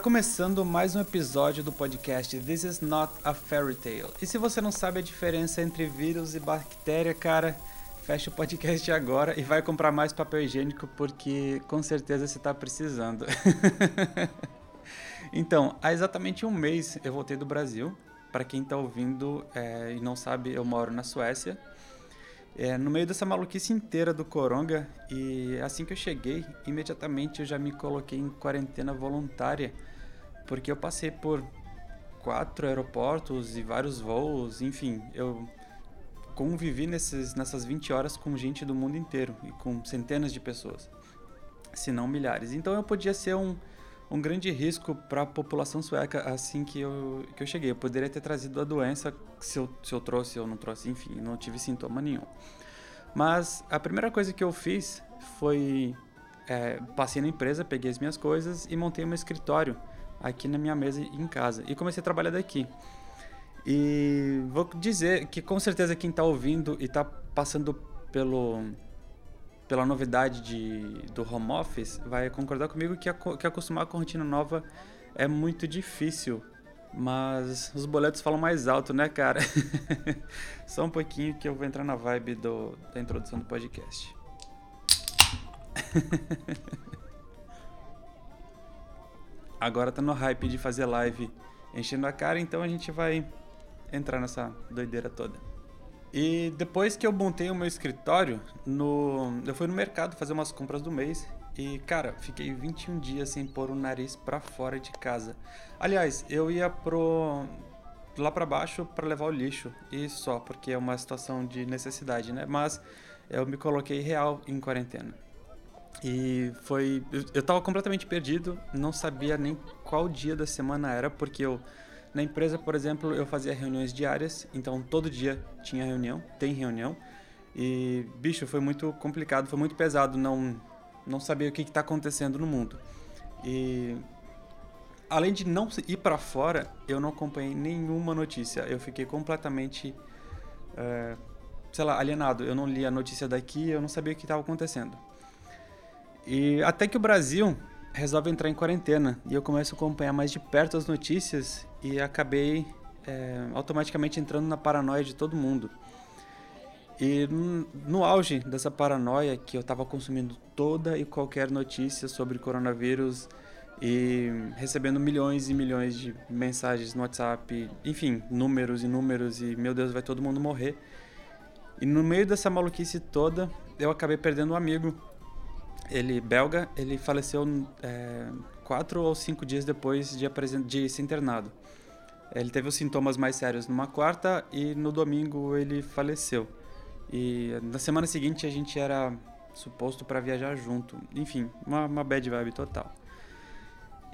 começando mais um episódio do podcast This is Not a Fairy Tale. E se você não sabe a diferença entre vírus e bactéria, cara, fecha o podcast agora e vai comprar mais papel higiênico porque com certeza você está precisando. então, há exatamente um mês eu voltei do Brasil. Para quem está ouvindo é, e não sabe, eu moro na Suécia. É, no meio dessa maluquice inteira do coronga e assim que eu cheguei, imediatamente eu já me coloquei em quarentena voluntária, porque eu passei por quatro aeroportos e vários voos, enfim, eu convivi nesses, nessas 20 horas com gente do mundo inteiro e com centenas de pessoas, se não milhares. Então eu podia ser um, um grande risco para a população sueca assim que eu, que eu cheguei. Eu poderia ter trazido a doença se eu, se eu trouxe ou não trouxe, enfim, não tive sintoma nenhum. Mas a primeira coisa que eu fiz foi é, passei na empresa, peguei as minhas coisas e montei um escritório aqui na minha mesa em casa e comecei a trabalhar daqui. E vou dizer que com certeza quem está ouvindo e está passando pelo pela novidade de, do home office, vai concordar comigo que, que acostumar com a rotina nova é muito difícil. Mas os boletos falam mais alto, né, cara? Só um pouquinho que eu vou entrar na vibe do, da introdução do podcast. Agora tá no hype de fazer live enchendo a cara, então a gente vai entrar nessa doideira toda. E depois que eu montei o meu escritório, no... eu fui no mercado fazer umas compras do mês e, cara, fiquei 21 dias sem pôr o nariz para fora de casa. Aliás, eu ia pro lá para baixo para levar o lixo e só, porque é uma situação de necessidade, né? Mas eu me coloquei real em quarentena. E foi eu, tava completamente perdido, não sabia nem qual dia da semana era, porque eu na empresa, por exemplo, eu fazia reuniões diárias, então todo dia tinha reunião, tem reunião. E, bicho, foi muito complicado, foi muito pesado não, não saber o que está acontecendo no mundo. E, além de não ir para fora, eu não acompanhei nenhuma notícia. Eu fiquei completamente, é, sei lá, alienado. Eu não li a notícia daqui, eu não sabia o que estava acontecendo. E até que o Brasil resolve entrar em quarentena e eu começo a acompanhar mais de perto as notícias e acabei é, automaticamente entrando na paranoia de todo mundo. E no auge dessa paranoia que eu estava consumindo toda e qualquer notícia sobre coronavírus e recebendo milhões e milhões de mensagens no WhatsApp, enfim, números e números e meu Deus, vai todo mundo morrer. E no meio dessa maluquice toda, eu acabei perdendo um amigo ele belga, ele faleceu é, quatro ou cinco dias depois de, de ser internado. Ele teve os sintomas mais sérios numa quarta e no domingo ele faleceu. E na semana seguinte a gente era suposto para viajar junto. Enfim, uma, uma bad vibe total.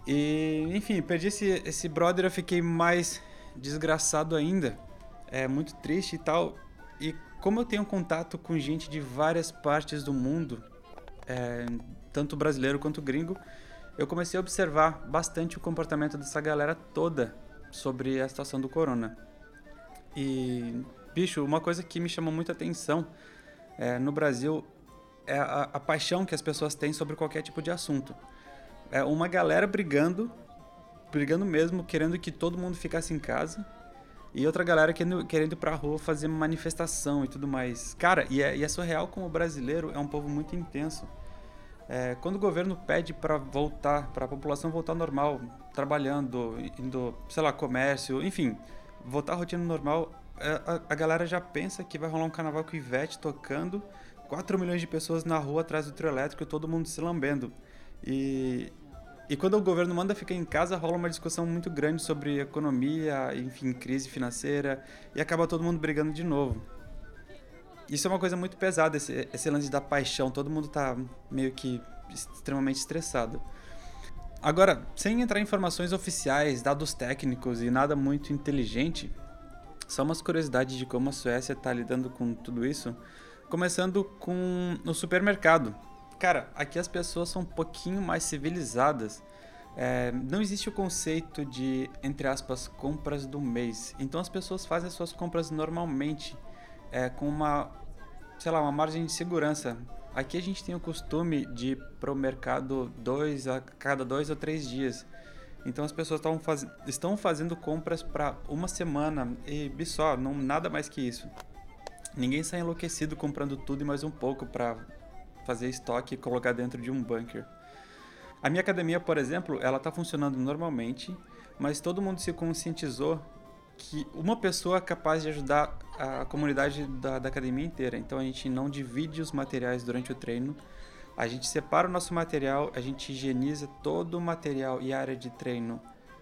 E, enfim, perdi esse, esse brother, eu fiquei mais desgraçado ainda. É muito triste e tal. E como eu tenho contato com gente de várias partes do mundo, é, tanto brasileiro quanto gringo, eu comecei a observar bastante o comportamento dessa galera toda sobre a situação do corona. E, bicho, uma coisa que me chamou muita atenção é, no Brasil é a, a, paixão que as pessoas têm sobre qualquer tipo de assunto. É uma galera brigando, brigando mesmo, querendo que todo mundo ficasse em casa, e outra galera querendo, querendo ir pra rua fazer manifestação e tudo mais. Cara, e é, e é surreal como o brasileiro é um povo muito intenso. É, quando o governo pede para voltar, para a população voltar normal, trabalhando, indo, sei lá, comércio, enfim, voltar à rotina normal, é, a, a, galera já pensa que vai rolar um carnaval com Ivete tocando, 4 milhões de pessoas na rua atrás do trio elétrico todo mundo se lambendo. E, e quando o governo manda ficar em casa, rola uma discussão muito grande sobre economia, enfim, crise financeira, e acaba todo mundo brigando de novo. Isso é uma coisa muito pesada, esse, esse lance da paixão, todo mundo tá meio que extremamente estressado. Agora, sem entrar em informações oficiais, dados técnicos e nada muito inteligente, só umas curiosidades de como a Suécia está lidando com tudo isso. Começando com o supermercado. Cara, aqui as pessoas são um pouquinho mais civilizadas. É, não existe o conceito de, entre aspas, compras do mês. Então as pessoas fazem as suas compras normalmente, é, com uma, sei lá, uma margem de segurança. Aqui a gente tem o costume de ir para o mercado dois, a cada dois ou três dias. Então as pessoas faz... estão fazendo compras para uma semana e só, não nada mais que isso. Ninguém sai enlouquecido comprando tudo e mais um pouco para fazer estoque e colocar dentro de um bunker. A minha academia, por exemplo, ela está funcionando normalmente, mas todo mundo se conscientizou que uma pessoa é capaz de ajudar a comunidade da, da academia inteira. Então a gente não divide os materiais durante o treino, a gente separa o nosso material, a gente higieniza todo o material e área de treino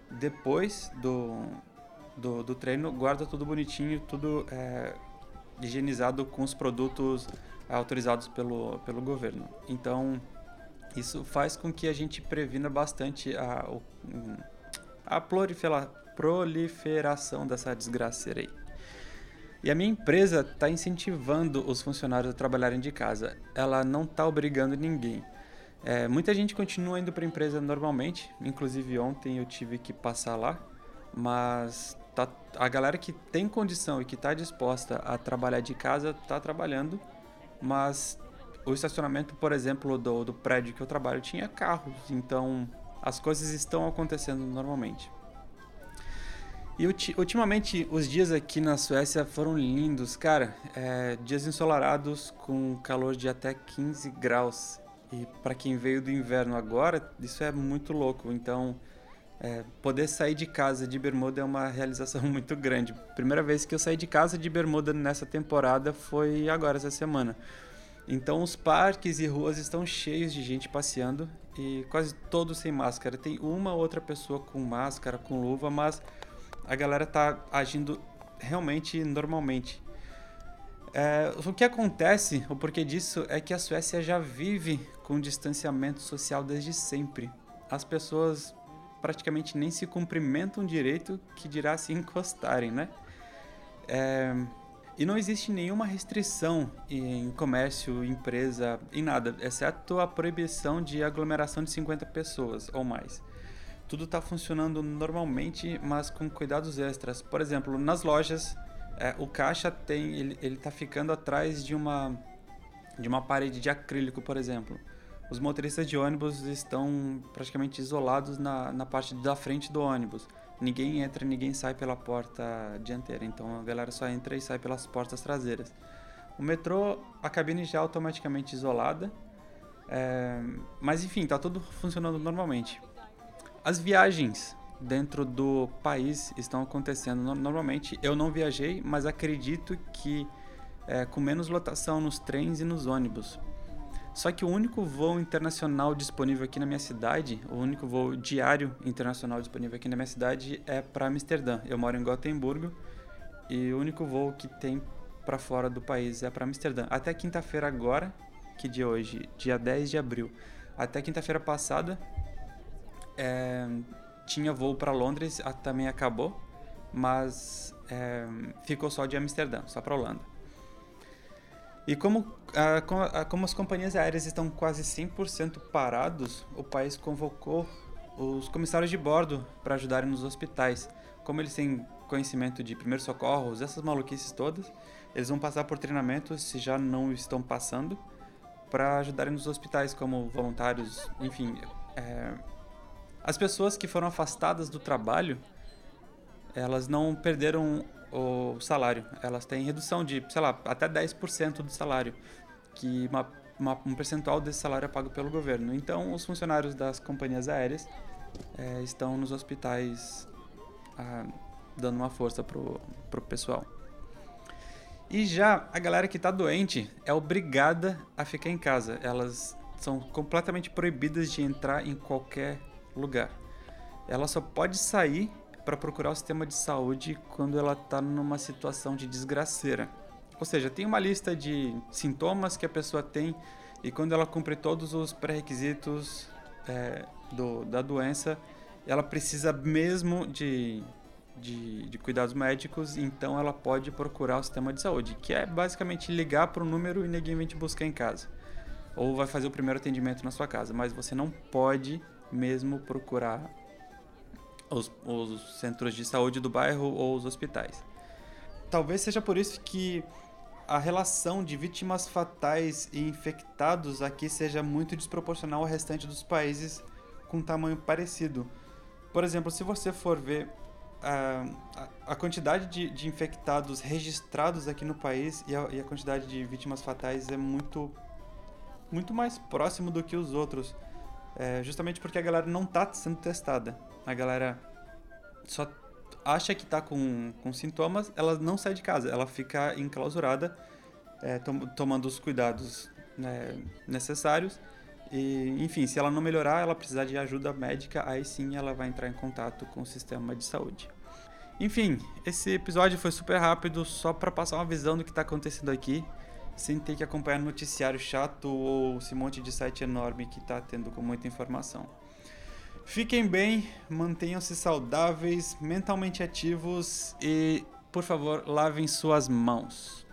depois do, do, do treino, guarda tudo bonitinho, tudo é, higienizado com os produtos autorizados pelo, pelo governo. Então, isso faz com que a gente previna bastante a, a proliferação dessa desgraceira aí. E a minha empresa está incentivando os funcionários a trabalharem de casa. Ela não está obrigando ninguém. É, muita gente continua indo para a empresa normalmente. Inclusive ontem eu tive que passar lá. Mas tá, a galera que tem condição e que está disposta a trabalhar de casa está trabalhando. Mas o estacionamento, por exemplo, do, do prédio que eu trabalho tinha carros. Então as coisas estão acontecendo normalmente. E ultimamente os dias aqui na Suécia foram lindos, cara. É, dias ensolarados com calor de até 15 graus. E para quem veio do inverno agora, isso é muito louco. Então, é, poder sair de casa de bermuda é uma realização muito grande. Primeira vez que eu saí de casa de bermuda nessa temporada foi agora, essa semana. Então, os parques e ruas estão cheios de gente passeando e quase todos sem máscara. Tem uma outra pessoa com máscara, com luva, mas a galera tá agindo realmente normalmente. É, o que acontece, o porquê disso, é que a Suécia já vive com distanciamento social desde sempre. As pessoas praticamente nem se cumprimentam direito, que dirá se encostarem, né? É, e não existe nenhuma restrição em comércio, empresa, em nada, exceto a proibição de aglomeração de 50 pessoas ou mais tudo está funcionando normalmente, mas com cuidados extras. Por exemplo, nas lojas, é, o caixa tem, ele, ele tá ficando atrás de uma de uma parede de acrílico, por exemplo. Os motoristas de ônibus estão praticamente isolados na, na parte da frente do ônibus. Ninguém entra, ninguém sai pela porta dianteira, então a galera só entra e sai pelas portas traseiras. O metrô, a cabine já é automaticamente isolada, é, mas enfim, está tudo funcionando normalmente. As viagens dentro do país estão acontecendo normalmente. Eu não viajei, mas acredito que é, com menos lotação nos trens e nos ônibus. Só que o único voo internacional disponível aqui na minha cidade, o único voo diário internacional disponível aqui na minha cidade é para Amsterdã. Eu moro em Gotemburgo e o único voo que tem para fora do país é para Amsterdã. Até quinta-feira agora, que dia hoje? Dia 10 de abril. Até quinta-feira passada é, tinha voo para Londres, também acabou, mas é, ficou só de Amsterdã, só para Holanda. E como, como as companhias aéreas estão quase 100% parados, o país convocou os comissários de bordo para ajudarem nos hospitais. Como eles têm conhecimento de primeiros socorros, essas maluquices todas, eles vão passar por treinamento, se já não estão passando, para ajudarem nos hospitais como voluntários, enfim, é, as pessoas que foram afastadas do trabalho, elas não perderam o salário. Elas têm redução de, sei lá, até 10% do salário, que uma, uma, um percentual desse salário é pago pelo governo. Então, os funcionários das companhias aéreas é, estão nos hospitais ah, dando uma força pro, pro pessoal. E já a galera que está doente é obrigada a ficar em casa. Elas são completamente proibidas de entrar em qualquer lugar. Ela só pode sair para procurar o sistema de saúde quando ela está numa situação de desgraceira. Ou seja, tem uma lista de sintomas que a pessoa tem e quando ela cumpre todos os pré-requisitos é, da doença, ela precisa mesmo de, de, de, cuidados médicos, então ela pode procurar o sistema de saúde, que é basicamente ligar para o número e ninguém vem te buscar em casa. Ou vai fazer o primeiro atendimento na sua casa, mas você não pode mesmo procurar os, os centros de saúde do bairro ou os hospitais. Talvez seja por isso que a relação de vítimas fatais e infectados aqui seja muito desproporcional ao restante dos países com tamanho parecido. Por exemplo, se você for ver a, a quantidade de, de, infectados registrados aqui no país e a, e a, quantidade de vítimas fatais é muito, muito mais próximo do que os outros. É, justamente porque a galera não está sendo testada. A galera só acha que está com, com sintomas, ela não sai de casa, ela fica enclausurada, é, tom, tomando os cuidados né, necessários. E, enfim, se ela não melhorar, ela precisar de ajuda médica, aí sim ela vai entrar em contato com o sistema de saúde. Enfim, esse episódio foi super rápido, só para passar uma visão do que está acontecendo aqui, sem ter que acompanhar noticiário chato ou esse monte de site enorme que está tendo com muita informação. Fiquem bem, mantenham-se saudáveis, mentalmente ativos e, por favor, lavem suas mãos.